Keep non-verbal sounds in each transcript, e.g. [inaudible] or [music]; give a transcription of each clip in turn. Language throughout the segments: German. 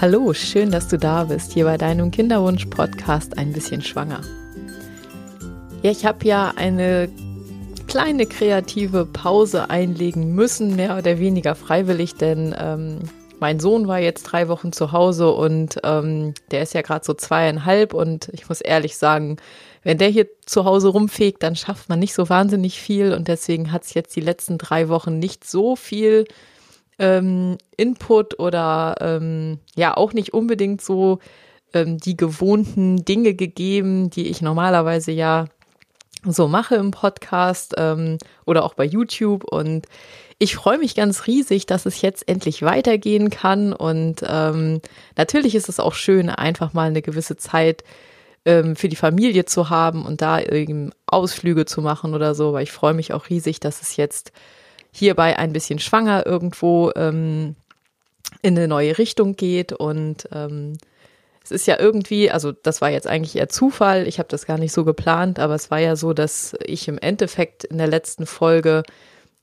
Hallo, schön, dass du da bist, hier bei deinem Kinderwunsch-Podcast Ein bisschen schwanger. Ja, ich habe ja eine kleine kreative Pause einlegen müssen, mehr oder weniger freiwillig, denn ähm, mein Sohn war jetzt drei Wochen zu Hause und ähm, der ist ja gerade so zweieinhalb und ich muss ehrlich sagen, wenn der hier zu Hause rumfegt, dann schafft man nicht so wahnsinnig viel und deswegen hat es jetzt die letzten drei Wochen nicht so viel ähm, Input oder ähm, ja auch nicht unbedingt so ähm, die gewohnten Dinge gegeben, die ich normalerweise ja so mache im Podcast ähm, oder auch bei YouTube. Und ich freue mich ganz riesig, dass es jetzt endlich weitergehen kann. Und ähm, natürlich ist es auch schön, einfach mal eine gewisse Zeit ähm, für die Familie zu haben und da eben Ausflüge zu machen oder so. Weil ich freue mich auch riesig, dass es jetzt hierbei ein bisschen schwanger irgendwo ähm, in eine neue Richtung geht. Und ähm, es ist ja irgendwie, also das war jetzt eigentlich eher Zufall, ich habe das gar nicht so geplant, aber es war ja so, dass ich im Endeffekt in der letzten Folge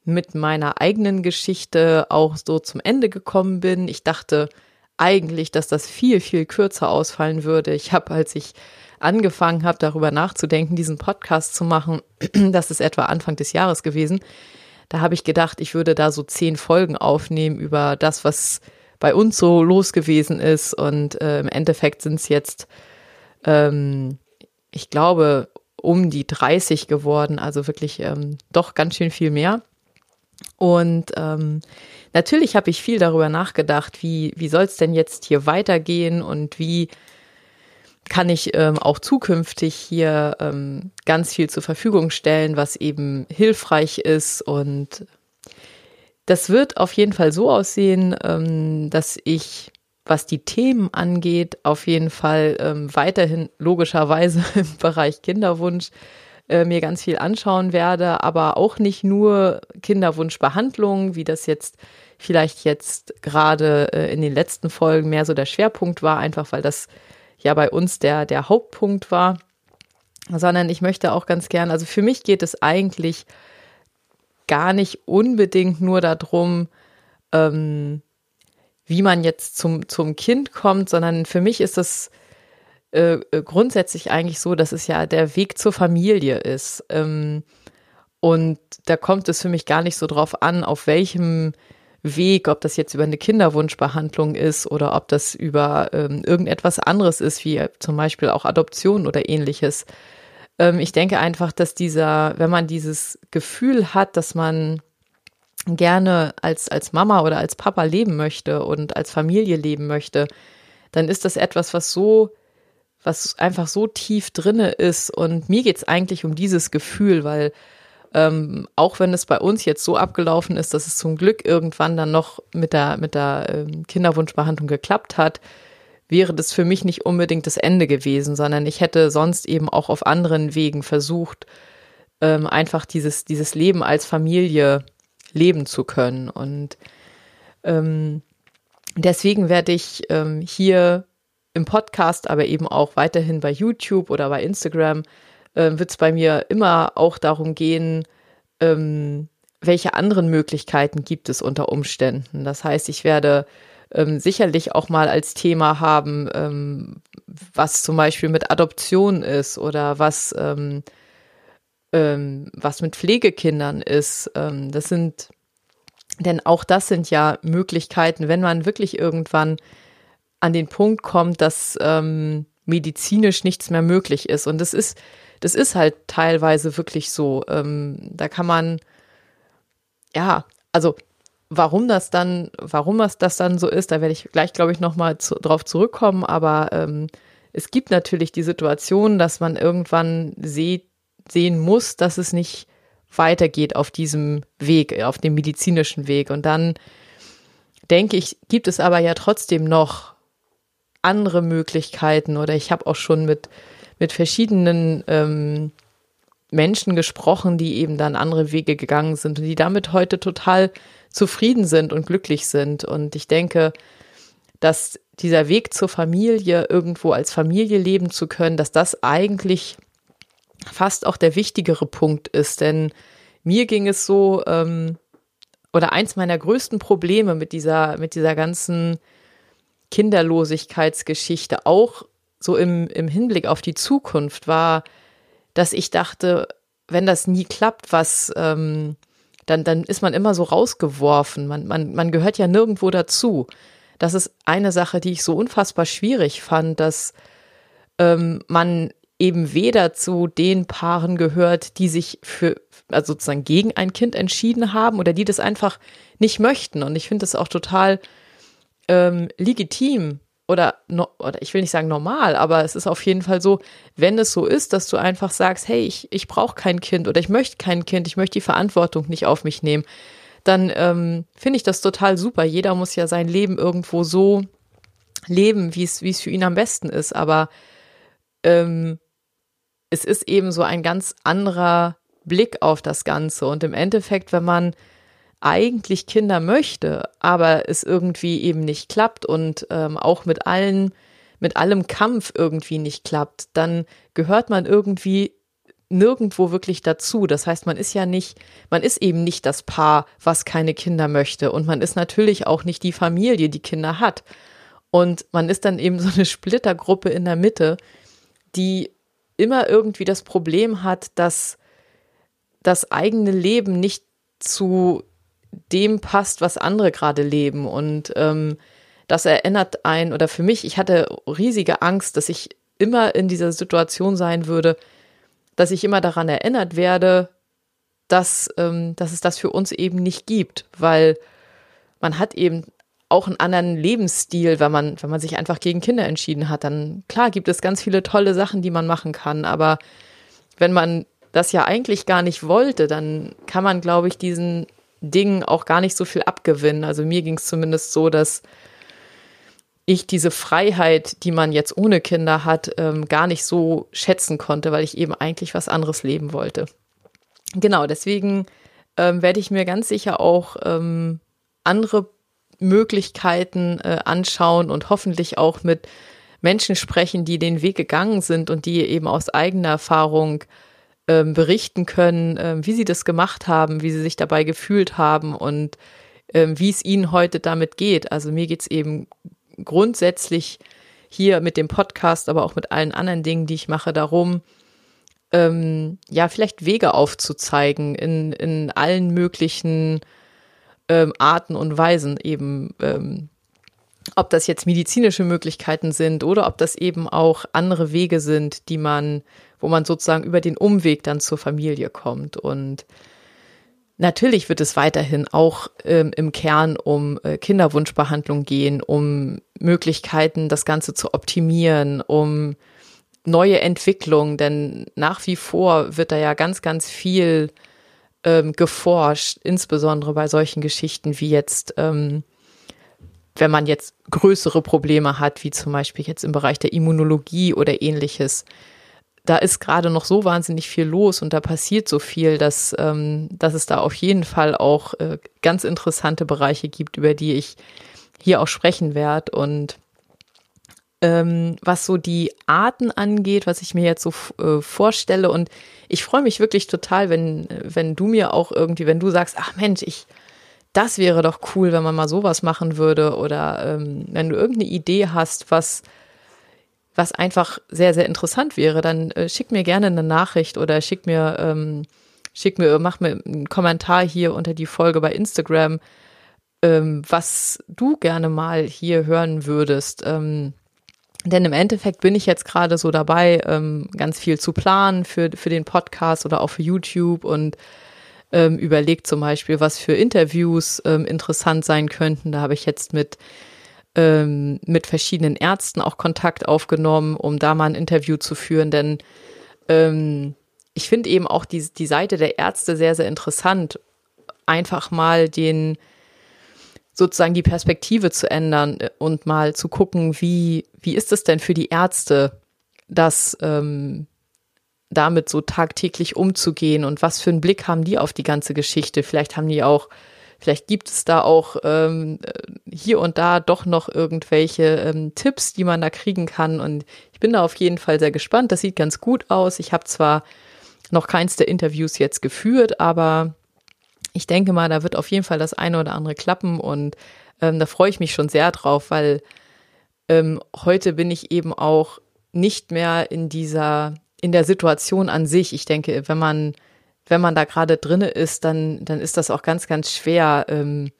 mit meiner eigenen Geschichte auch so zum Ende gekommen bin. Ich dachte eigentlich, dass das viel, viel kürzer ausfallen würde. Ich habe, als ich angefangen habe, darüber nachzudenken, diesen Podcast zu machen, [clears throat] das ist etwa Anfang des Jahres gewesen, da habe ich gedacht, ich würde da so zehn Folgen aufnehmen über das, was bei uns so los gewesen ist. Und äh, im Endeffekt sind es jetzt, ähm, ich glaube, um die 30 geworden, also wirklich ähm, doch ganz schön viel mehr. Und ähm, natürlich habe ich viel darüber nachgedacht, wie, wie soll es denn jetzt hier weitergehen und wie kann ich ähm, auch zukünftig hier ähm, ganz viel zur Verfügung stellen, was eben hilfreich ist. Und das wird auf jeden Fall so aussehen, ähm, dass ich, was die Themen angeht, auf jeden Fall ähm, weiterhin logischerweise [laughs] im Bereich Kinderwunsch äh, mir ganz viel anschauen werde, aber auch nicht nur Kinderwunschbehandlung, wie das jetzt vielleicht jetzt gerade äh, in den letzten Folgen mehr so der Schwerpunkt war, einfach weil das ja bei uns der, der Hauptpunkt war, sondern ich möchte auch ganz gern, also für mich geht es eigentlich gar nicht unbedingt nur darum, ähm, wie man jetzt zum, zum Kind kommt, sondern für mich ist es äh, grundsätzlich eigentlich so, dass es ja der Weg zur Familie ist. Ähm, und da kommt es für mich gar nicht so drauf an, auf welchem Weg, ob das jetzt über eine Kinderwunschbehandlung ist oder ob das über ähm, irgendetwas anderes ist, wie zum Beispiel auch Adoption oder ähnliches. Ähm, ich denke einfach, dass dieser, wenn man dieses Gefühl hat, dass man gerne als, als Mama oder als Papa leben möchte und als Familie leben möchte, dann ist das etwas, was so, was einfach so tief drinne ist. Und mir geht's eigentlich um dieses Gefühl, weil ähm, auch wenn es bei uns jetzt so abgelaufen ist, dass es zum Glück irgendwann dann noch mit der, mit der ähm, Kinderwunschbehandlung geklappt hat, wäre das für mich nicht unbedingt das Ende gewesen, sondern ich hätte sonst eben auch auf anderen Wegen versucht, ähm, einfach dieses, dieses Leben als Familie leben zu können. Und ähm, deswegen werde ich ähm, hier im Podcast, aber eben auch weiterhin bei YouTube oder bei Instagram äh, wird es bei mir immer auch darum gehen, ähm, welche anderen Möglichkeiten gibt es unter Umständen. Das heißt, ich werde ähm, sicherlich auch mal als Thema haben, ähm, was zum Beispiel mit Adoption ist oder was, ähm, ähm, was mit Pflegekindern ist. Ähm, das sind, denn auch das sind ja Möglichkeiten, wenn man wirklich irgendwann an den Punkt kommt, dass ähm, medizinisch nichts mehr möglich ist. Und das ist das ist halt teilweise wirklich so. Ähm, da kann man, ja, also warum das dann, warum das, das dann so ist, da werde ich gleich, glaube ich, nochmal zu, drauf zurückkommen. Aber ähm, es gibt natürlich die Situation, dass man irgendwann sieht, sehen muss, dass es nicht weitergeht auf diesem Weg, auf dem medizinischen Weg. Und dann denke ich, gibt es aber ja trotzdem noch andere Möglichkeiten oder ich habe auch schon mit mit verschiedenen ähm, Menschen gesprochen, die eben dann andere Wege gegangen sind und die damit heute total zufrieden sind und glücklich sind. Und ich denke, dass dieser Weg zur Familie, irgendwo als Familie leben zu können, dass das eigentlich fast auch der wichtigere Punkt ist. Denn mir ging es so, ähm, oder eins meiner größten Probleme mit dieser, mit dieser ganzen Kinderlosigkeitsgeschichte auch so im, im Hinblick auf die Zukunft war, dass ich dachte, wenn das nie klappt, was, ähm, dann, dann ist man immer so rausgeworfen. Man, man, man gehört ja nirgendwo dazu. Das ist eine Sache, die ich so unfassbar schwierig fand, dass ähm, man eben weder zu den Paaren gehört, die sich für, also sozusagen gegen ein Kind entschieden haben oder die das einfach nicht möchten. Und ich finde das auch total ähm, legitim oder, no, oder ich will nicht sagen normal, aber es ist auf jeden Fall so, wenn es so ist, dass du einfach sagst, hey, ich, ich brauche kein Kind oder ich möchte kein Kind, ich möchte die Verantwortung nicht auf mich nehmen, dann ähm, finde ich das total super. Jeder muss ja sein Leben irgendwo so leben, wie es für ihn am besten ist. Aber ähm, es ist eben so ein ganz anderer Blick auf das Ganze. Und im Endeffekt, wenn man eigentlich Kinder möchte, aber es irgendwie eben nicht klappt und ähm, auch mit allen, mit allem Kampf irgendwie nicht klappt, dann gehört man irgendwie nirgendwo wirklich dazu. Das heißt, man ist ja nicht, man ist eben nicht das Paar, was keine Kinder möchte. Und man ist natürlich auch nicht die Familie, die Kinder hat. Und man ist dann eben so eine Splittergruppe in der Mitte, die immer irgendwie das Problem hat, dass das eigene Leben nicht zu dem passt, was andere gerade leben. Und ähm, das erinnert ein, oder für mich, ich hatte riesige Angst, dass ich immer in dieser Situation sein würde, dass ich immer daran erinnert werde, dass, ähm, dass es das für uns eben nicht gibt, weil man hat eben auch einen anderen Lebensstil, wenn man, wenn man sich einfach gegen Kinder entschieden hat. Dann klar gibt es ganz viele tolle Sachen, die man machen kann, aber wenn man das ja eigentlich gar nicht wollte, dann kann man, glaube ich, diesen Dingen auch gar nicht so viel abgewinnen. Also mir ging es zumindest so, dass ich diese Freiheit, die man jetzt ohne Kinder hat, ähm, gar nicht so schätzen konnte, weil ich eben eigentlich was anderes leben wollte. Genau, deswegen ähm, werde ich mir ganz sicher auch ähm, andere Möglichkeiten äh, anschauen und hoffentlich auch mit Menschen sprechen, die den Weg gegangen sind und die eben aus eigener Erfahrung ähm, berichten können, ähm, wie sie das gemacht haben, wie sie sich dabei gefühlt haben und ähm, wie es ihnen heute damit geht. Also mir geht es eben grundsätzlich hier mit dem Podcast, aber auch mit allen anderen Dingen, die ich mache, darum, ähm, ja, vielleicht Wege aufzuzeigen in, in allen möglichen ähm, Arten und Weisen eben, ähm, ob das jetzt medizinische Möglichkeiten sind oder ob das eben auch andere Wege sind, die man, wo man sozusagen über den Umweg dann zur Familie kommt. Und Natürlich wird es weiterhin auch ähm, im Kern um äh, Kinderwunschbehandlung gehen, um Möglichkeiten, das Ganze zu optimieren, um neue Entwicklung, denn nach wie vor wird da ja ganz, ganz viel ähm, geforscht, insbesondere bei solchen Geschichten wie jetzt, ähm, wenn man jetzt größere Probleme hat, wie zum Beispiel jetzt im Bereich der Immunologie oder ähnliches da ist gerade noch so wahnsinnig viel los und da passiert so viel, dass, ähm, dass es da auf jeden Fall auch äh, ganz interessante Bereiche gibt, über die ich hier auch sprechen werde. Und ähm, was so die Arten angeht, was ich mir jetzt so äh, vorstelle, und ich freue mich wirklich total, wenn, wenn du mir auch irgendwie, wenn du sagst, ach Mensch, ich, das wäre doch cool, wenn man mal sowas machen würde, oder ähm, wenn du irgendeine Idee hast, was was einfach sehr, sehr interessant wäre, dann äh, schick mir gerne eine Nachricht oder schick mir, ähm, schick mir, mach mir einen Kommentar hier unter die Folge bei Instagram, ähm, was du gerne mal hier hören würdest. Ähm, denn im Endeffekt bin ich jetzt gerade so dabei, ähm, ganz viel zu planen für, für den Podcast oder auch für YouTube und ähm, überlegt zum Beispiel, was für Interviews ähm, interessant sein könnten. Da habe ich jetzt mit ähm, mit verschiedenen Ärzten auch Kontakt aufgenommen, um da mal ein Interview zu führen, denn ähm, ich finde eben auch die, die Seite der Ärzte sehr, sehr interessant, einfach mal den sozusagen die Perspektive zu ändern und mal zu gucken, wie, wie ist es denn für die Ärzte, das ähm, damit so tagtäglich umzugehen und was für einen Blick haben die auf die ganze Geschichte? Vielleicht haben die auch Vielleicht gibt es da auch ähm, hier und da doch noch irgendwelche ähm, Tipps, die man da kriegen kann. Und ich bin da auf jeden Fall sehr gespannt. Das sieht ganz gut aus. Ich habe zwar noch keins der Interviews jetzt geführt, aber ich denke mal, da wird auf jeden Fall das eine oder andere klappen und ähm, da freue ich mich schon sehr drauf, weil ähm, heute bin ich eben auch nicht mehr in dieser, in der Situation an sich. Ich denke, wenn man, wenn man da gerade drinne ist, dann, dann ist das auch ganz, ganz schwer. Ähm,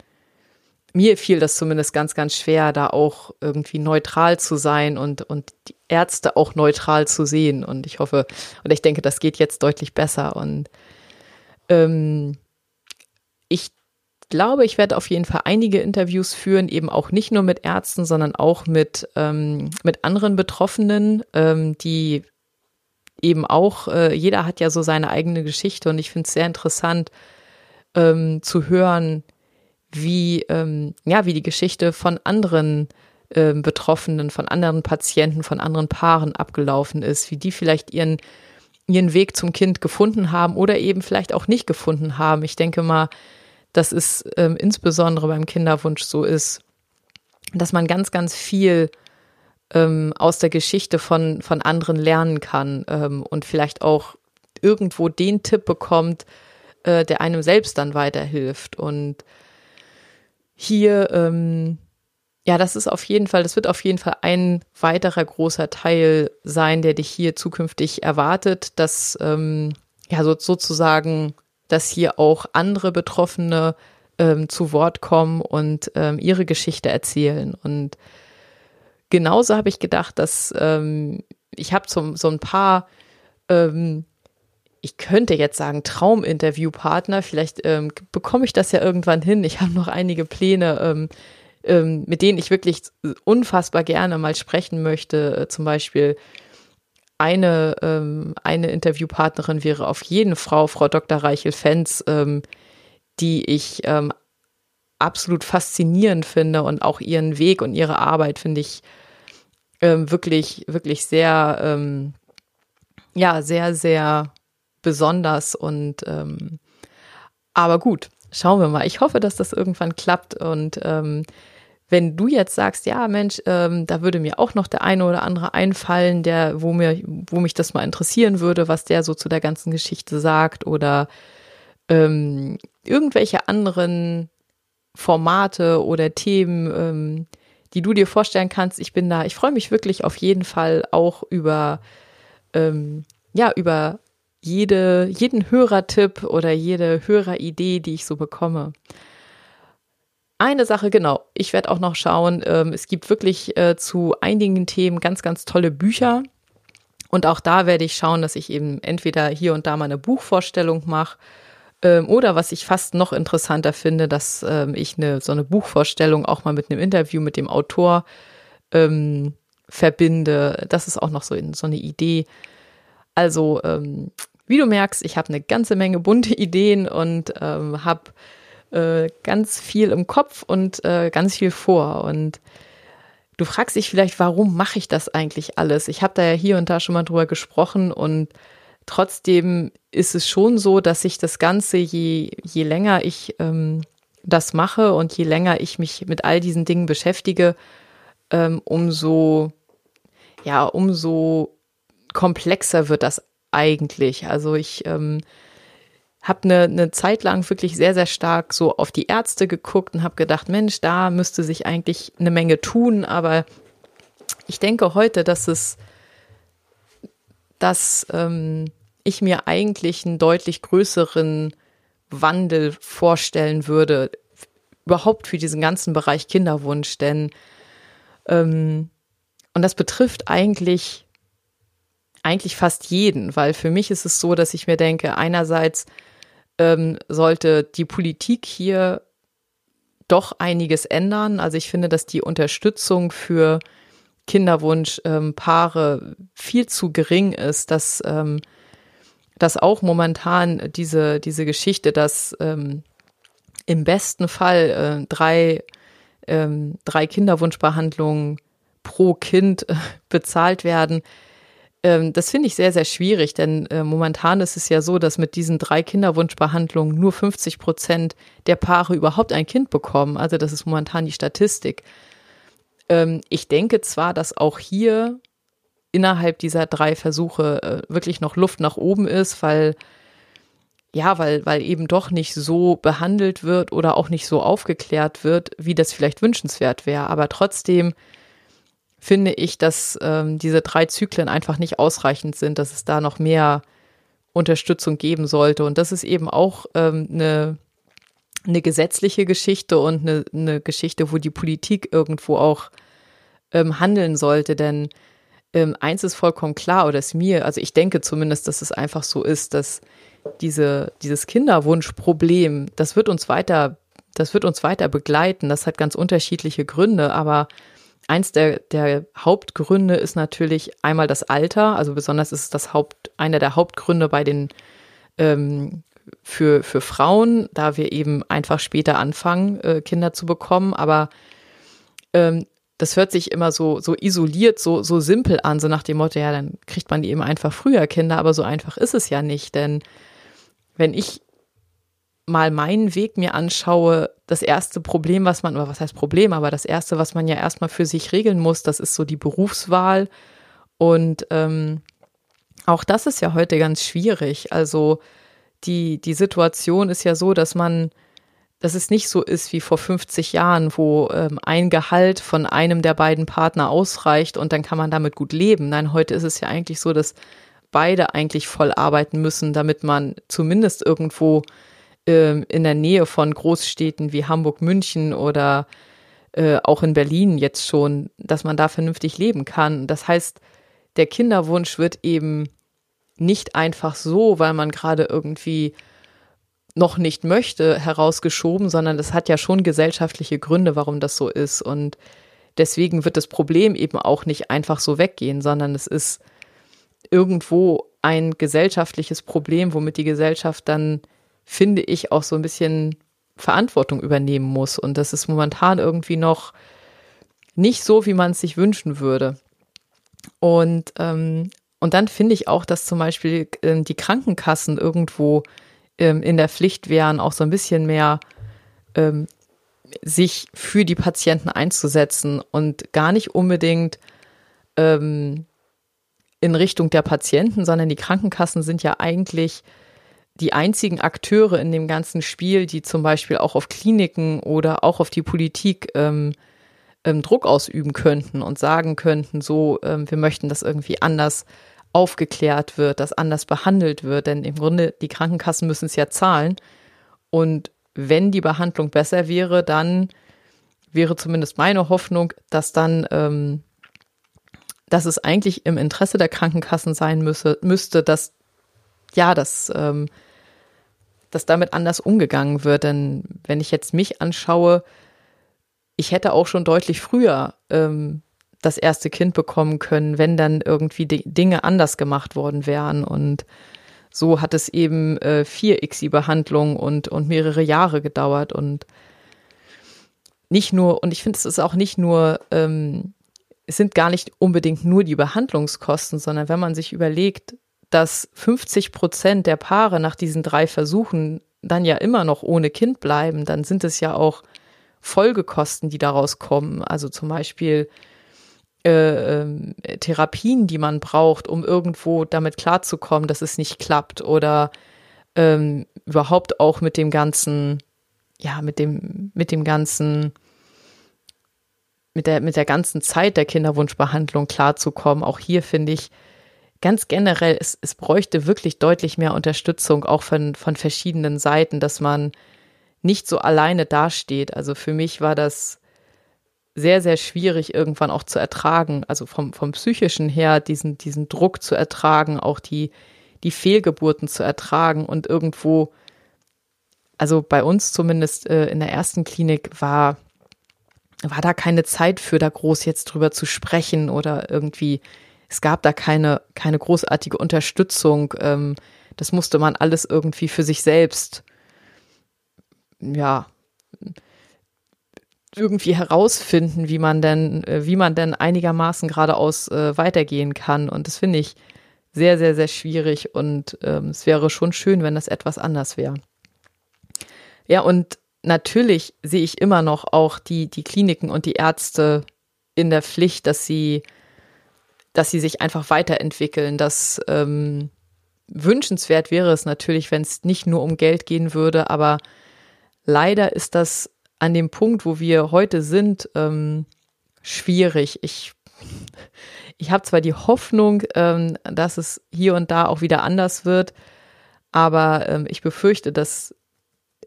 mir fiel das zumindest ganz, ganz schwer, da auch irgendwie neutral zu sein und, und die Ärzte auch neutral zu sehen. Und ich hoffe, und ich denke, das geht jetzt deutlich besser. Und ähm, ich glaube, ich werde auf jeden Fall einige Interviews führen, eben auch nicht nur mit Ärzten, sondern auch mit, ähm, mit anderen Betroffenen, ähm, die eben auch, äh, jeder hat ja so seine eigene Geschichte und ich finde es sehr interessant ähm, zu hören, wie, ähm, ja, wie die Geschichte von anderen ähm, Betroffenen, von anderen Patienten, von anderen Paaren abgelaufen ist, wie die vielleicht ihren, ihren Weg zum Kind gefunden haben oder eben vielleicht auch nicht gefunden haben. Ich denke mal, dass es ähm, insbesondere beim Kinderwunsch so ist, dass man ganz, ganz viel ähm, aus der Geschichte von, von anderen lernen kann ähm, und vielleicht auch irgendwo den Tipp bekommt, äh, der einem selbst dann weiterhilft. Und hier, ähm, ja, das ist auf jeden Fall, das wird auf jeden Fall ein weiterer großer Teil sein, der dich hier zukünftig erwartet, dass ähm, ja so, sozusagen dass hier auch andere Betroffene ähm, zu Wort kommen und ähm, ihre Geschichte erzählen. Und genauso habe ich gedacht, dass ähm, ich habe so, so ein paar, ähm, ich könnte jetzt sagen, Trauminterviewpartner. Vielleicht ähm, bekomme ich das ja irgendwann hin. Ich habe noch einige Pläne, ähm, ähm, mit denen ich wirklich unfassbar gerne mal sprechen möchte. Äh, zum Beispiel eine, ähm, eine Interviewpartnerin wäre auf jeden Frau, Frau Dr. Reichel-Fenz, die ich absolut faszinierend finde und auch ihren Weg und ihre Arbeit finde ich ähm, wirklich, wirklich sehr, ähm, ja, sehr, sehr besonders und ähm, aber gut, schauen wir mal. Ich hoffe, dass das irgendwann klappt und ähm, wenn du jetzt sagst, ja Mensch, ähm, da würde mir auch noch der eine oder andere einfallen, der, wo mir, wo mich das mal interessieren würde, was der so zu der ganzen Geschichte sagt oder ähm, irgendwelche anderen Formate oder Themen, ähm, die du dir vorstellen kannst. Ich bin da, ich freue mich wirklich auf jeden Fall auch über, ähm, ja, über jede, jeden Hörertipp oder jede Höreridee, die ich so bekomme. Eine Sache, genau. Ich werde auch noch schauen. Ähm, es gibt wirklich äh, zu einigen Themen ganz, ganz tolle Bücher. Und auch da werde ich schauen, dass ich eben entweder hier und da mal eine Buchvorstellung mache ähm, oder was ich fast noch interessanter finde, dass ähm, ich eine, so eine Buchvorstellung auch mal mit einem Interview mit dem Autor ähm, verbinde. Das ist auch noch so, so eine Idee. Also, ähm, wie du merkst, ich habe eine ganze Menge bunte [laughs] Ideen und ähm, habe äh, ganz viel im Kopf und äh, ganz viel vor. Und du fragst dich vielleicht, warum mache ich das eigentlich alles? Ich habe da ja hier und da schon mal drüber gesprochen und trotzdem ist es schon so, dass ich das Ganze, je, je länger ich ähm, das mache und je länger ich mich mit all diesen Dingen beschäftige, ähm, umso, ja, umso komplexer wird das eigentlich. Also ich ähm, habe eine, eine Zeit lang wirklich sehr, sehr stark so auf die Ärzte geguckt und habe gedacht, Mensch, da müsste sich eigentlich eine Menge tun, aber ich denke heute, dass es, dass ähm, ich mir eigentlich einen deutlich größeren Wandel vorstellen würde, überhaupt für diesen ganzen Bereich Kinderwunsch, denn ähm, und das betrifft eigentlich eigentlich fast jeden, weil für mich ist es so, dass ich mir denke, einerseits ähm, sollte die Politik hier doch einiges ändern. Also ich finde, dass die Unterstützung für Kinderwunschpaare ähm, viel zu gering ist, dass, ähm, dass auch momentan diese, diese Geschichte, dass ähm, im besten Fall äh, drei, ähm, drei Kinderwunschbehandlungen pro Kind äh, bezahlt werden, ähm, das finde ich sehr, sehr schwierig, denn äh, momentan ist es ja so, dass mit diesen drei Kinderwunschbehandlungen nur 50 Prozent der Paare überhaupt ein Kind bekommen. Also das ist momentan die Statistik. Ähm, ich denke zwar, dass auch hier innerhalb dieser drei Versuche äh, wirklich noch Luft nach oben ist, weil ja, weil, weil eben doch nicht so behandelt wird oder auch nicht so aufgeklärt wird, wie das vielleicht wünschenswert wäre. Aber trotzdem finde ich, dass ähm, diese drei Zyklen einfach nicht ausreichend sind, dass es da noch mehr Unterstützung geben sollte. Und das ist eben auch ähm, eine, eine gesetzliche Geschichte und eine, eine Geschichte, wo die Politik irgendwo auch ähm, handeln sollte. Denn ähm, eins ist vollkommen klar, oder ist mir, also ich denke zumindest, dass es einfach so ist, dass diese, dieses Kinderwunschproblem, das wird uns weiter, das wird uns weiter begleiten. Das hat ganz unterschiedliche Gründe, aber eins der, der Hauptgründe ist natürlich einmal das Alter, also besonders ist es das Haupt, einer der Hauptgründe bei den ähm, für, für Frauen, da wir eben einfach später anfangen, äh, Kinder zu bekommen, aber ähm, das hört sich immer so, so isoliert, so, so simpel an, so nach dem Motto, ja, dann kriegt man eben einfach früher Kinder, aber so einfach ist es ja nicht, denn wenn ich mal meinen Weg mir anschaue, das erste Problem, was man, oder was heißt Problem, aber das erste, was man ja erstmal für sich regeln muss, das ist so die Berufswahl. Und ähm, auch das ist ja heute ganz schwierig. Also die, die Situation ist ja so, dass man, dass es nicht so ist wie vor 50 Jahren, wo ähm, ein Gehalt von einem der beiden Partner ausreicht und dann kann man damit gut leben. Nein, heute ist es ja eigentlich so, dass beide eigentlich voll arbeiten müssen, damit man zumindest irgendwo ähm, in der Nähe von Großstädten wie Hamburg, München oder äh, auch in Berlin jetzt schon, dass man da vernünftig leben kann. Das heißt, der Kinderwunsch wird eben nicht einfach so, weil man gerade irgendwie noch nicht möchte, herausgeschoben, sondern es hat ja schon gesellschaftliche Gründe, warum das so ist. Und deswegen wird das Problem eben auch nicht einfach so weggehen, sondern es ist irgendwo ein gesellschaftliches Problem, womit die Gesellschaft dann finde ich, auch so ein bisschen Verantwortung übernehmen muss. Und das ist momentan irgendwie noch nicht so, wie man es sich wünschen würde. Und, ähm, und dann finde ich auch, dass zum Beispiel ähm, die Krankenkassen irgendwo ähm, in der Pflicht wären, auch so ein bisschen mehr ähm, sich für die Patienten einzusetzen und gar nicht unbedingt ähm, in Richtung der Patienten, sondern die Krankenkassen sind ja eigentlich die einzigen Akteure in dem ganzen Spiel, die zum Beispiel auch auf Kliniken oder auch auf die Politik ähm, ähm, Druck ausüben könnten und sagen könnten, so, ähm, wir möchten, dass irgendwie anders aufgeklärt wird, dass anders behandelt wird, denn im Grunde die Krankenkassen müssen es ja zahlen. Und wenn die Behandlung besser wäre, dann wäre zumindest meine Hoffnung, dass dann, ähm, dass es eigentlich im Interesse der Krankenkassen sein müsse, müsste, dass ja, dass ähm, dass damit anders umgegangen wird. Denn wenn ich jetzt mich anschaue, ich hätte auch schon deutlich früher ähm, das erste Kind bekommen können, wenn dann irgendwie die Dinge anders gemacht worden wären. Und so hat es eben äh, vier ICSI-Behandlungen und, und mehrere Jahre gedauert. Und nicht nur, und ich finde, es ist auch nicht nur, ähm, es sind gar nicht unbedingt nur die Behandlungskosten, sondern wenn man sich überlegt, dass 50 Prozent der Paare nach diesen drei Versuchen dann ja immer noch ohne Kind bleiben, dann sind es ja auch Folgekosten, die daraus kommen. Also zum Beispiel äh, äh, Therapien, die man braucht, um irgendwo damit klarzukommen, dass es nicht klappt oder ähm, überhaupt auch mit dem ganzen, ja, mit dem, mit dem ganzen, mit der, mit der ganzen Zeit der Kinderwunschbehandlung klarzukommen. Auch hier finde ich, ganz generell, es, es bräuchte wirklich deutlich mehr Unterstützung, auch von, von verschiedenen Seiten, dass man nicht so alleine dasteht. Also für mich war das sehr, sehr schwierig irgendwann auch zu ertragen, also vom, vom psychischen her, diesen, diesen Druck zu ertragen, auch die, die Fehlgeburten zu ertragen und irgendwo, also bei uns zumindest äh, in der ersten Klinik war, war da keine Zeit für, da groß jetzt drüber zu sprechen oder irgendwie es gab da keine, keine großartige Unterstützung. Ähm, das musste man alles irgendwie für sich selbst, ja, irgendwie herausfinden, wie man denn, äh, wie man denn einigermaßen geradeaus äh, weitergehen kann. Und das finde ich sehr, sehr, sehr schwierig. Und ähm, es wäre schon schön, wenn das etwas anders wäre. Ja, und natürlich sehe ich immer noch auch die, die Kliniken und die Ärzte in der Pflicht, dass sie dass sie sich einfach weiterentwickeln. Das ähm, wünschenswert wäre es natürlich, wenn es nicht nur um Geld gehen würde, aber leider ist das an dem Punkt, wo wir heute sind, ähm, schwierig. Ich, ich habe zwar die Hoffnung, ähm, dass es hier und da auch wieder anders wird, aber ähm, ich befürchte, dass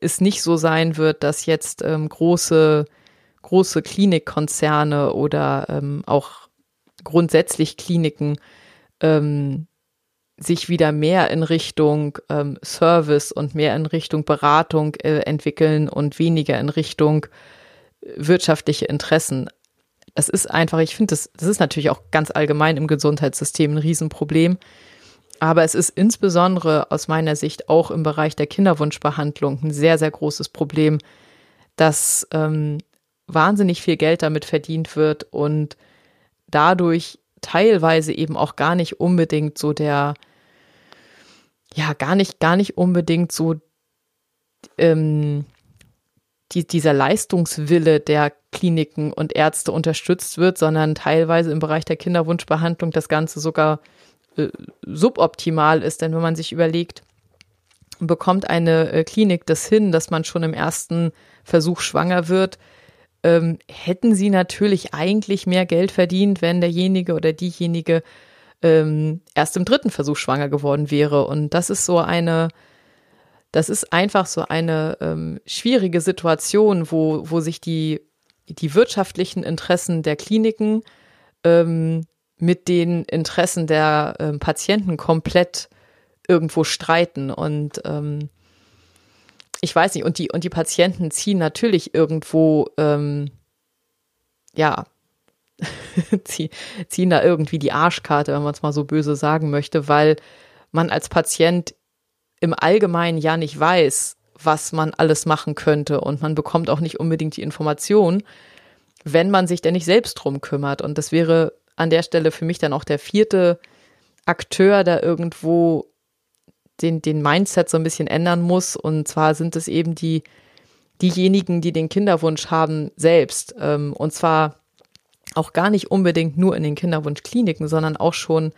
es nicht so sein wird, dass jetzt ähm, große, große Klinikkonzerne oder ähm, auch grundsätzlich Kliniken ähm, sich wieder mehr in Richtung ähm, Service und mehr in Richtung Beratung äh, entwickeln und weniger in Richtung äh, wirtschaftliche Interessen. Es ist einfach, ich finde, das, das ist natürlich auch ganz allgemein im Gesundheitssystem ein Riesenproblem. Aber es ist insbesondere aus meiner Sicht auch im Bereich der Kinderwunschbehandlung ein sehr, sehr großes Problem, dass ähm, wahnsinnig viel Geld damit verdient wird und dadurch teilweise eben auch gar nicht unbedingt so der, ja, gar nicht, gar nicht unbedingt so ähm, die, dieser Leistungswille der Kliniken und Ärzte unterstützt wird, sondern teilweise im Bereich der Kinderwunschbehandlung das Ganze sogar äh, suboptimal ist. Denn wenn man sich überlegt, bekommt eine äh, Klinik das hin, dass man schon im ersten Versuch schwanger wird, ähm, hätten sie natürlich eigentlich mehr Geld verdient, wenn derjenige oder diejenige ähm, erst im dritten Versuch schwanger geworden wäre. Und das ist so eine, das ist einfach so eine ähm, schwierige Situation, wo, wo sich die, die wirtschaftlichen Interessen der Kliniken ähm, mit den Interessen der ähm, Patienten komplett irgendwo streiten. Und ähm, ich weiß nicht, und die, und die Patienten ziehen natürlich irgendwo, ähm, ja, [laughs] ziehen da irgendwie die Arschkarte, wenn man es mal so böse sagen möchte, weil man als Patient im Allgemeinen ja nicht weiß, was man alles machen könnte und man bekommt auch nicht unbedingt die Information, wenn man sich denn nicht selbst drum kümmert. Und das wäre an der Stelle für mich dann auch der vierte Akteur, der irgendwo den, den Mindset so ein bisschen ändern muss. Und zwar sind es eben die, diejenigen, die den Kinderwunsch haben, selbst. Ähm, und zwar auch gar nicht unbedingt nur in den Kinderwunschkliniken, sondern auch schon,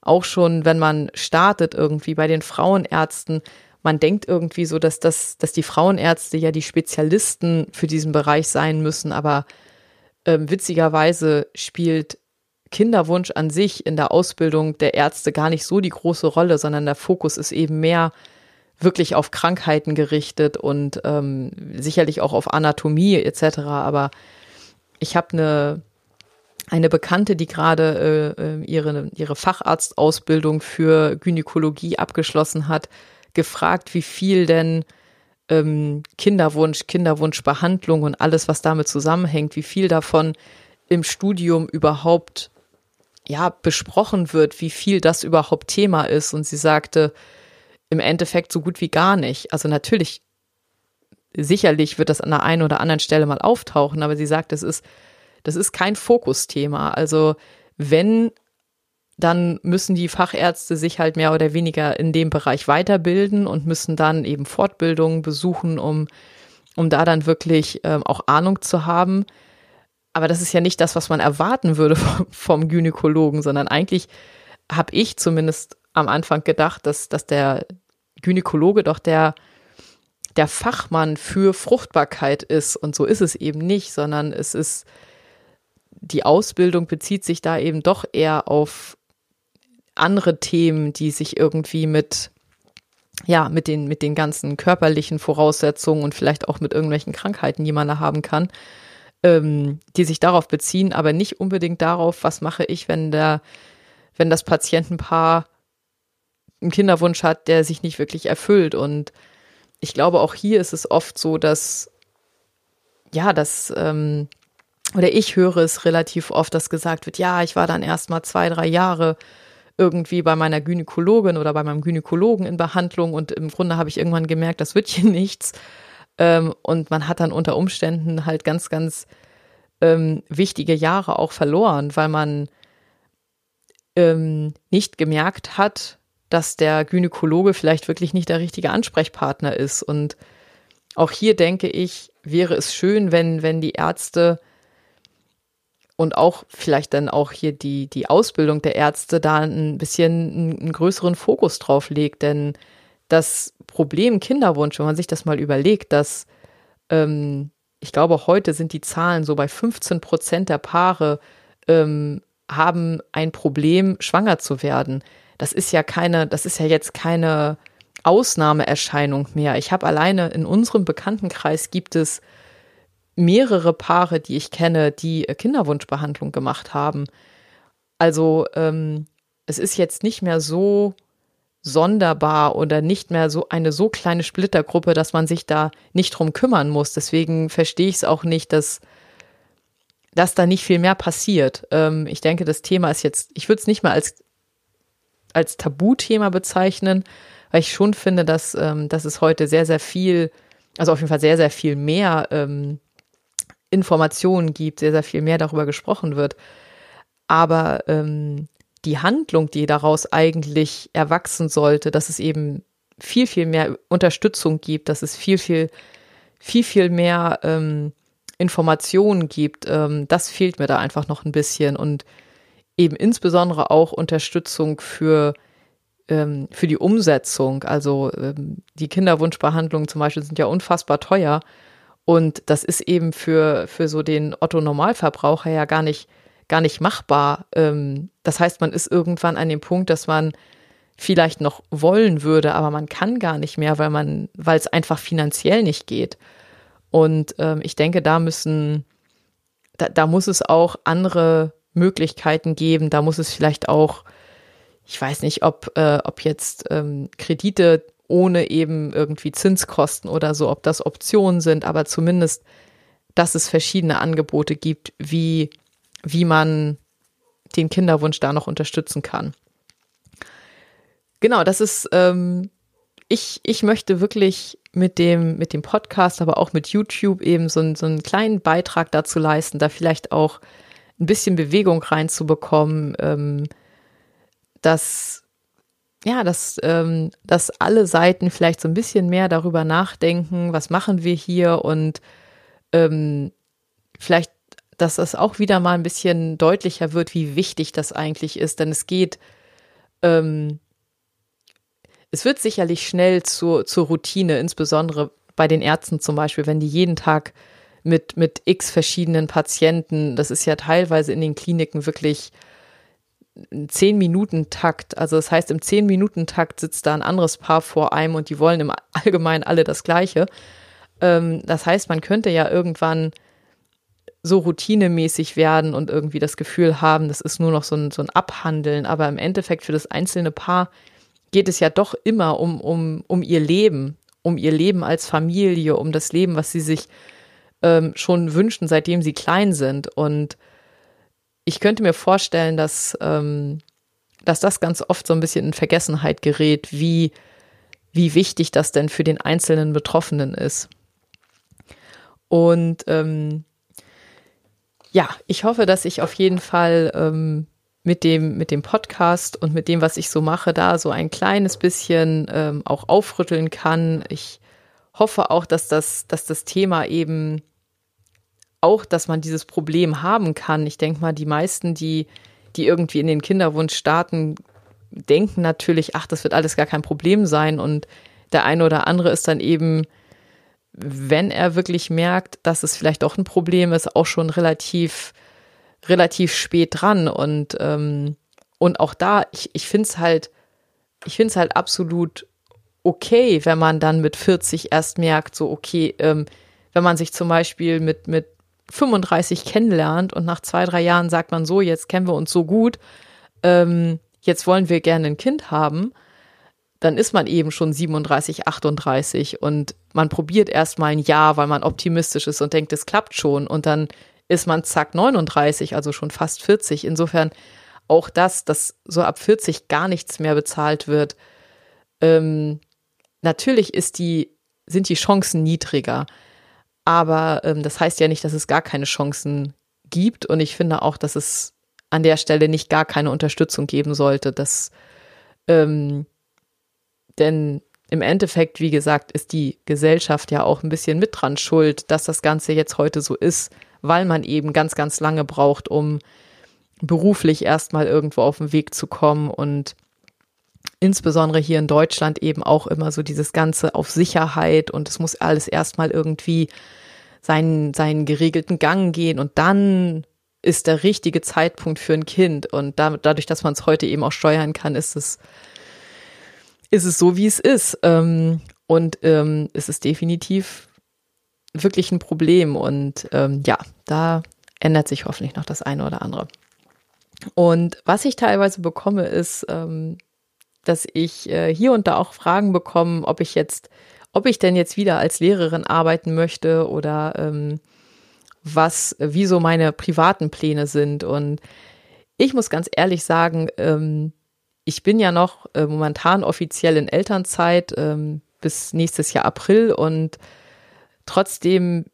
auch schon, wenn man startet irgendwie bei den Frauenärzten. Man denkt irgendwie so, dass das, dass die Frauenärzte ja die Spezialisten für diesen Bereich sein müssen, aber ähm, witzigerweise spielt Kinderwunsch an sich in der Ausbildung der Ärzte gar nicht so die große Rolle, sondern der Fokus ist eben mehr wirklich auf Krankheiten gerichtet und ähm, sicherlich auch auf Anatomie etc. Aber ich habe eine eine Bekannte, die gerade äh, äh, ihre, ihre Facharztausbildung für Gynäkologie abgeschlossen hat, gefragt, wie viel denn ähm, Kinderwunsch, Kinderwunschbehandlung und alles, was damit zusammenhängt, wie viel davon im Studium überhaupt ja besprochen wird, wie viel das überhaupt Thema ist. Und sie sagte, im Endeffekt so gut wie gar nicht. Also natürlich, sicherlich wird das an der einen oder anderen Stelle mal auftauchen, aber sie sagt, es ist das ist kein Fokusthema. Also wenn, dann müssen die Fachärzte sich halt mehr oder weniger in dem Bereich weiterbilden und müssen dann eben Fortbildungen besuchen, um, um da dann wirklich ähm, auch Ahnung zu haben. Aber das ist ja nicht das, was man erwarten würde [laughs] vom, vom Gynäkologen, sondern eigentlich habe ich zumindest am Anfang gedacht, dass, dass der Gynäkologe doch der, der Fachmann für Fruchtbarkeit ist. Und so ist es eben nicht, sondern es ist die Ausbildung bezieht sich da eben doch eher auf andere Themen, die sich irgendwie mit ja, mit den, mit den ganzen körperlichen Voraussetzungen und vielleicht auch mit irgendwelchen Krankheiten, die man da haben kann, ähm, die sich darauf beziehen, aber nicht unbedingt darauf, was mache ich, wenn der, wenn das Patientenpaar einen Kinderwunsch hat, der sich nicht wirklich erfüllt. Und ich glaube, auch hier ist es oft so, dass, ja, dass ähm, oder ich höre es relativ oft, dass gesagt wird, ja, ich war dann erst mal zwei, drei Jahre irgendwie bei meiner Gynäkologin oder bei meinem Gynäkologen in Behandlung und im Grunde habe ich irgendwann gemerkt, das wird hier [laughs] nichts. Ähm, und man hat dann unter Umständen halt ganz, ganz ähm, wichtige Jahre auch verloren, weil man ähm, nicht gemerkt hat, dass der Gynäkologe vielleicht wirklich nicht der richtige Ansprechpartner ist. Und auch hier denke ich, wäre es schön, wenn, wenn die Ärzte und auch vielleicht dann auch hier die, die Ausbildung der Ärzte da ein bisschen einen, größeren Fokus drauf legt. Denn das Problem Kinderwunsch, wenn man sich das mal überlegt, dass ähm, ich glaube, heute sind die Zahlen so bei 15 Prozent der Paare ähm, haben ein Problem, schwanger zu werden. Das ist ja keine, das ist ja jetzt keine Ausnahmeerscheinung mehr. Ich habe alleine in unserem Bekanntenkreis gibt es mehrere Paare, die ich kenne, die Kinderwunschbehandlung gemacht haben. Also ähm, es ist jetzt nicht mehr so sonderbar oder nicht mehr so eine so kleine Splittergruppe, dass man sich da nicht drum kümmern muss. Deswegen verstehe ich es auch nicht, dass, dass da nicht viel mehr passiert. Ähm, ich denke, das Thema ist jetzt, ich würde es nicht mal als, als Tabuthema bezeichnen, weil ich schon finde, dass, ähm, dass es heute sehr, sehr viel, also auf jeden Fall sehr, sehr viel mehr ähm, Informationen gibt, sehr, sehr viel mehr darüber gesprochen wird. Aber ähm, die Handlung, die daraus eigentlich erwachsen sollte, dass es eben viel, viel mehr Unterstützung gibt, dass es viel, viel, viel, viel mehr ähm, Informationen gibt, ähm, das fehlt mir da einfach noch ein bisschen und eben insbesondere auch Unterstützung für ähm, für die Umsetzung. Also ähm, die Kinderwunschbehandlungen zum Beispiel sind ja unfassbar teuer und das ist eben für für so den Otto Normalverbraucher ja gar nicht gar nicht machbar. Ähm, das heißt, man ist irgendwann an dem Punkt, dass man vielleicht noch wollen würde, aber man kann gar nicht mehr, weil man, weil es einfach finanziell nicht geht. Und ähm, ich denke, da müssen, da, da muss es auch andere Möglichkeiten geben. Da muss es vielleicht auch, ich weiß nicht, ob, äh, ob jetzt ähm, Kredite ohne eben irgendwie Zinskosten oder so, ob das Optionen sind, aber zumindest, dass es verschiedene Angebote gibt, wie wie man den Kinderwunsch da noch unterstützen kann. Genau, das ist, ähm, ich, ich möchte wirklich mit dem, mit dem Podcast, aber auch mit YouTube eben so, so einen kleinen Beitrag dazu leisten, da vielleicht auch ein bisschen Bewegung reinzubekommen, ähm, dass, ja, dass, ähm, dass alle Seiten vielleicht so ein bisschen mehr darüber nachdenken, was machen wir hier und ähm, vielleicht dass das auch wieder mal ein bisschen deutlicher wird, wie wichtig das eigentlich ist. Denn es geht, ähm, es wird sicherlich schnell zur, zur Routine, insbesondere bei den Ärzten zum Beispiel, wenn die jeden Tag mit, mit x verschiedenen Patienten, das ist ja teilweise in den Kliniken wirklich ein 10-Minuten-Takt. Also das heißt, im 10-Minuten-Takt sitzt da ein anderes Paar vor einem und die wollen im Allgemeinen alle das Gleiche. Ähm, das heißt, man könnte ja irgendwann so routinemäßig werden und irgendwie das Gefühl haben, das ist nur noch so ein, so ein Abhandeln. Aber im Endeffekt für das einzelne Paar geht es ja doch immer um, um, um ihr Leben, um ihr Leben als Familie, um das Leben, was sie sich ähm, schon wünschen, seitdem sie klein sind. Und ich könnte mir vorstellen, dass, ähm, dass das ganz oft so ein bisschen in Vergessenheit gerät, wie, wie wichtig das denn für den einzelnen Betroffenen ist. Und ähm, ja, ich hoffe, dass ich auf jeden Fall ähm, mit dem, mit dem Podcast und mit dem, was ich so mache, da so ein kleines bisschen ähm, auch aufrütteln kann. Ich hoffe auch, dass das, dass das Thema eben auch, dass man dieses Problem haben kann. Ich denke mal, die meisten, die, die irgendwie in den Kinderwunsch starten, denken natürlich, ach, das wird alles gar kein Problem sein. Und der eine oder andere ist dann eben wenn er wirklich merkt, dass es vielleicht auch ein Problem ist, auch schon relativ, relativ spät dran. Und, ähm, und auch da, ich, ich finde es halt, ich finde es halt absolut okay, wenn man dann mit 40 erst merkt, so okay, ähm, wenn man sich zum Beispiel mit, mit 35 kennenlernt und nach zwei, drei Jahren sagt man so, jetzt kennen wir uns so gut, ähm, jetzt wollen wir gerne ein Kind haben dann ist man eben schon 37, 38 und man probiert erstmal ein Jahr, weil man optimistisch ist und denkt, es klappt schon und dann ist man zack 39, also schon fast 40. Insofern auch das, dass so ab 40 gar nichts mehr bezahlt wird. Ähm, natürlich ist die, sind die Chancen niedriger, aber ähm, das heißt ja nicht, dass es gar keine Chancen gibt. Und ich finde auch, dass es an der Stelle nicht gar keine Unterstützung geben sollte, dass ähm, denn im Endeffekt, wie gesagt, ist die Gesellschaft ja auch ein bisschen mit dran schuld, dass das Ganze jetzt heute so ist, weil man eben ganz, ganz lange braucht, um beruflich erstmal irgendwo auf den Weg zu kommen und insbesondere hier in Deutschland eben auch immer so dieses Ganze auf Sicherheit und es muss alles erstmal irgendwie seinen, seinen geregelten Gang gehen und dann ist der richtige Zeitpunkt für ein Kind. Und dadurch, dass man es heute eben auch steuern kann, ist es, ist es so, wie es ist. Ähm, und ähm, es ist definitiv wirklich ein Problem. Und ähm, ja, da ändert sich hoffentlich noch das eine oder andere. Und was ich teilweise bekomme, ist, ähm, dass ich äh, hier und da auch Fragen bekomme, ob ich jetzt, ob ich denn jetzt wieder als Lehrerin arbeiten möchte oder ähm, was, wie so meine privaten Pläne sind. Und ich muss ganz ehrlich sagen, ähm, ich bin ja noch äh, momentan offiziell in Elternzeit ähm, bis nächstes Jahr April und trotzdem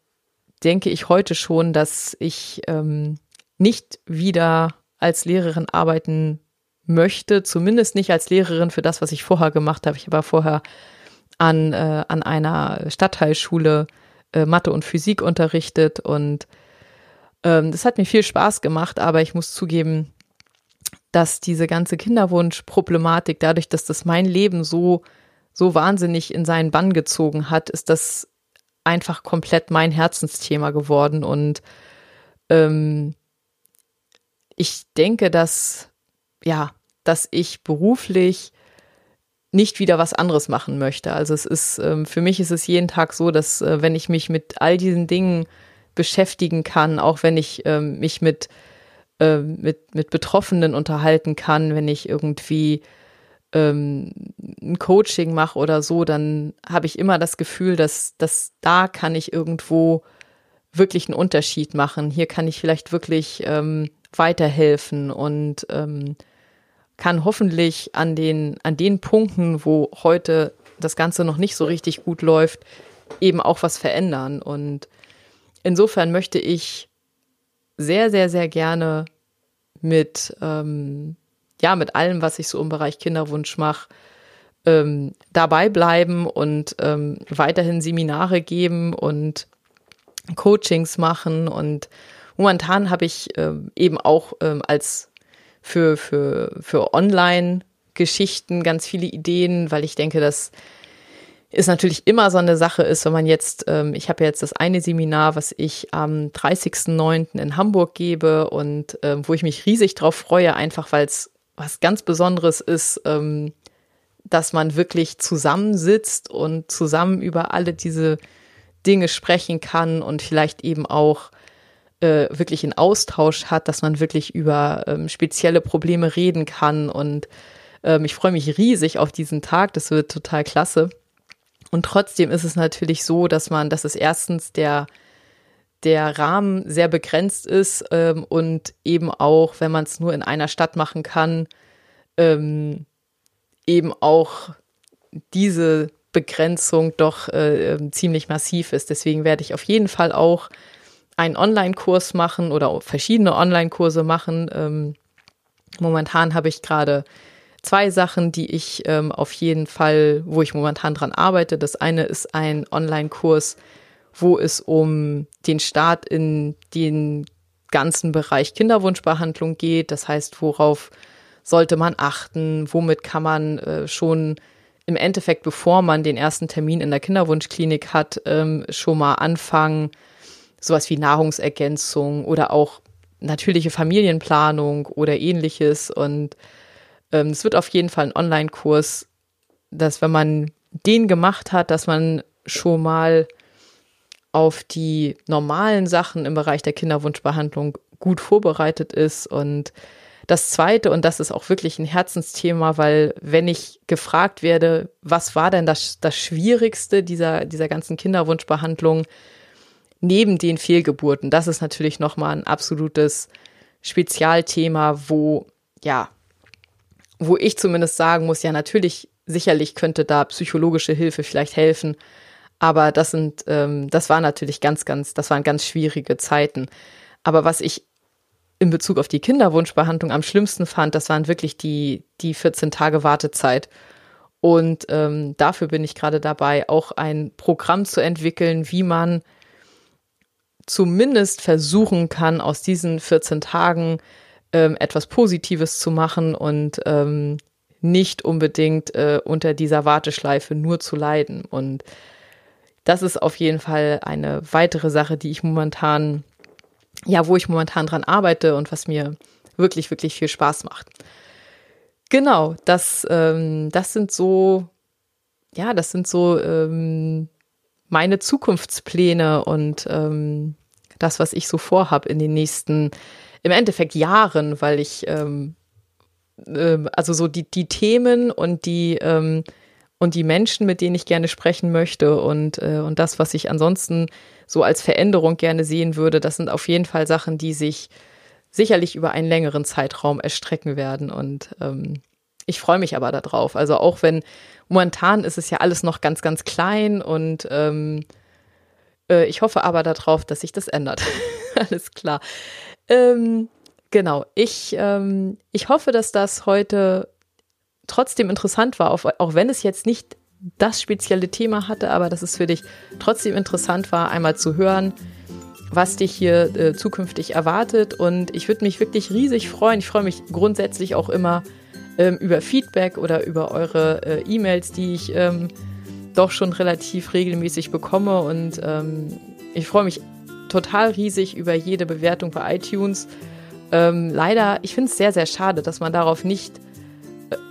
denke ich heute schon, dass ich ähm, nicht wieder als Lehrerin arbeiten möchte, zumindest nicht als Lehrerin für das, was ich vorher gemacht habe. Ich war vorher an, äh, an einer Stadtteilschule äh, Mathe und Physik unterrichtet und ähm, das hat mir viel Spaß gemacht, aber ich muss zugeben, dass diese ganze Kinderwunsch-Problematik, dadurch, dass das mein Leben so, so wahnsinnig in seinen Bann gezogen hat, ist das einfach komplett mein Herzensthema geworden und ähm, ich denke, dass, ja, dass ich beruflich nicht wieder was anderes machen möchte. Also es ist, ähm, für mich ist es jeden Tag so, dass äh, wenn ich mich mit all diesen Dingen beschäftigen kann, auch wenn ich ähm, mich mit, äh, mit, mit Betroffenen unterhalten kann, wenn ich irgendwie ähm, ein Coaching mache oder so, dann habe ich immer das Gefühl, dass, dass da kann ich irgendwo wirklich einen Unterschied machen. Hier kann ich vielleicht wirklich ähm, weiterhelfen und ähm, kann hoffentlich an den, an den Punkten, wo heute das Ganze noch nicht so richtig gut läuft, eben auch was verändern. Und insofern möchte ich sehr, sehr, sehr gerne mit, ähm, ja, mit allem, was ich so im Bereich Kinderwunsch mache, ähm, dabei bleiben und ähm, weiterhin Seminare geben und Coachings machen und Momentan habe ich ähm, eben auch ähm, als für, für, für Online-Geschichten ganz viele Ideen, weil ich denke, dass ist natürlich immer so eine Sache ist, wenn man jetzt, ähm, ich habe jetzt das eine Seminar, was ich am 30.09. in Hamburg gebe und ähm, wo ich mich riesig drauf freue, einfach weil es was ganz Besonderes ist, ähm, dass man wirklich zusammensitzt und zusammen über alle diese Dinge sprechen kann und vielleicht eben auch äh, wirklich in Austausch hat, dass man wirklich über ähm, spezielle Probleme reden kann. Und ähm, ich freue mich riesig auf diesen Tag. Das wird total klasse. Und trotzdem ist es natürlich so, dass man, dass es erstens der der Rahmen sehr begrenzt ist ähm, und eben auch, wenn man es nur in einer Stadt machen kann, ähm, eben auch diese Begrenzung doch äh, ähm, ziemlich massiv ist. Deswegen werde ich auf jeden Fall auch einen Online-Kurs machen oder verschiedene Online-Kurse machen. Ähm, momentan habe ich gerade zwei Sachen, die ich ähm, auf jeden Fall, wo ich momentan dran arbeite. Das eine ist ein Online-Kurs, wo es um den Start in den ganzen Bereich Kinderwunschbehandlung geht. Das heißt, worauf sollte man achten? Womit kann man äh, schon im Endeffekt, bevor man den ersten Termin in der Kinderwunschklinik hat, ähm, schon mal anfangen, sowas wie Nahrungsergänzung oder auch natürliche Familienplanung oder ähnliches. Und ähm, es wird auf jeden Fall ein Online-Kurs, dass wenn man den gemacht hat, dass man schon mal auf die normalen Sachen im Bereich der Kinderwunschbehandlung gut vorbereitet ist. Und das Zweite, und das ist auch wirklich ein Herzensthema, weil wenn ich gefragt werde, was war denn das, das Schwierigste dieser, dieser ganzen Kinderwunschbehandlung, neben den Fehlgeburten, das ist natürlich nochmal ein absolutes Spezialthema, wo, ja, wo ich zumindest sagen muss, ja, natürlich, sicherlich könnte da psychologische Hilfe vielleicht helfen. Aber das sind, ähm, das war natürlich ganz, ganz, das waren ganz schwierige Zeiten. Aber was ich in Bezug auf die Kinderwunschbehandlung am schlimmsten fand, das waren wirklich die, die 14 Tage Wartezeit. Und ähm, dafür bin ich gerade dabei, auch ein Programm zu entwickeln, wie man zumindest versuchen kann, aus diesen 14 Tagen ähm, etwas Positives zu machen und ähm, nicht unbedingt äh, unter dieser Warteschleife nur zu leiden. Und das ist auf jeden Fall eine weitere Sache, die ich momentan ja, wo ich momentan dran arbeite und was mir wirklich, wirklich viel Spaß macht. Genau, das, ähm, das sind so, ja, das sind so ähm, meine Zukunftspläne und ähm, das, was ich so vorhab in den nächsten, im Endeffekt Jahren, weil ich, ähm, äh, also so die, die Themen und die, ähm, und die Menschen, mit denen ich gerne sprechen möchte und, äh, und das, was ich ansonsten so als Veränderung gerne sehen würde, das sind auf jeden Fall Sachen, die sich sicherlich über einen längeren Zeitraum erstrecken werden. Und ähm, ich freue mich aber darauf. Also auch wenn momentan ist es ja alles noch ganz, ganz klein und ähm, äh, ich hoffe aber darauf, dass sich das ändert. [laughs] alles klar. Ähm, genau, ich, ähm, ich hoffe, dass das heute trotzdem interessant war, auch wenn es jetzt nicht das spezielle Thema hatte, aber dass es für dich trotzdem interessant war, einmal zu hören, was dich hier äh, zukünftig erwartet. Und ich würde mich wirklich riesig freuen. Ich freue mich grundsätzlich auch immer ähm, über Feedback oder über eure äh, E-Mails, die ich ähm, doch schon relativ regelmäßig bekomme. Und ähm, ich freue mich total riesig über jede Bewertung bei iTunes. Ähm, leider, ich finde es sehr, sehr schade, dass man darauf nicht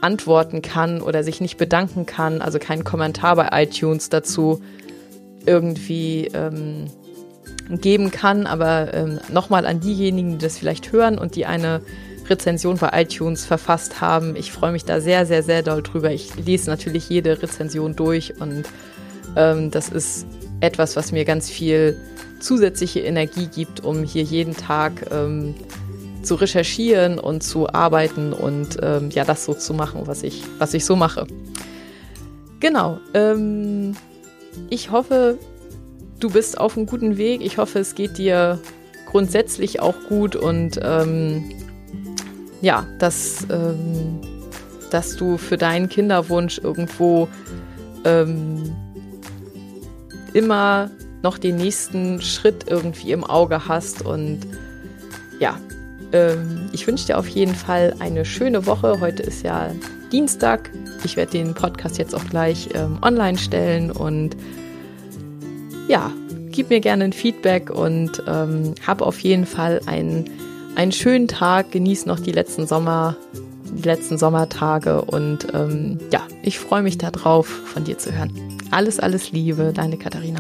antworten kann oder sich nicht bedanken kann, also keinen Kommentar bei iTunes dazu irgendwie ähm, geben kann. Aber ähm, nochmal an diejenigen, die das vielleicht hören und die eine Rezension bei iTunes verfasst haben. Ich freue mich da sehr, sehr, sehr doll drüber. Ich lese natürlich jede Rezension durch und ähm, das ist etwas, was mir ganz viel zusätzliche Energie gibt, um hier jeden Tag ähm, zu recherchieren und zu arbeiten und ähm, ja, das so zu machen, was ich, was ich so mache. Genau. Ähm, ich hoffe, du bist auf einem guten Weg. Ich hoffe, es geht dir grundsätzlich auch gut und ähm, ja, dass, ähm, dass du für deinen Kinderwunsch irgendwo ähm, immer noch den nächsten Schritt irgendwie im Auge hast und ja, ähm, ich wünsche dir auf jeden Fall eine schöne Woche. Heute ist ja Dienstag. Ich werde den Podcast jetzt auch gleich ähm, online stellen und ja, gib mir gerne ein Feedback und ähm, hab auf jeden Fall einen, einen schönen Tag. Genieß noch die letzten Sommer, die letzten Sommertage und ähm, ja, ich freue mich darauf, von dir zu hören. Alles, alles Liebe, deine Katharina.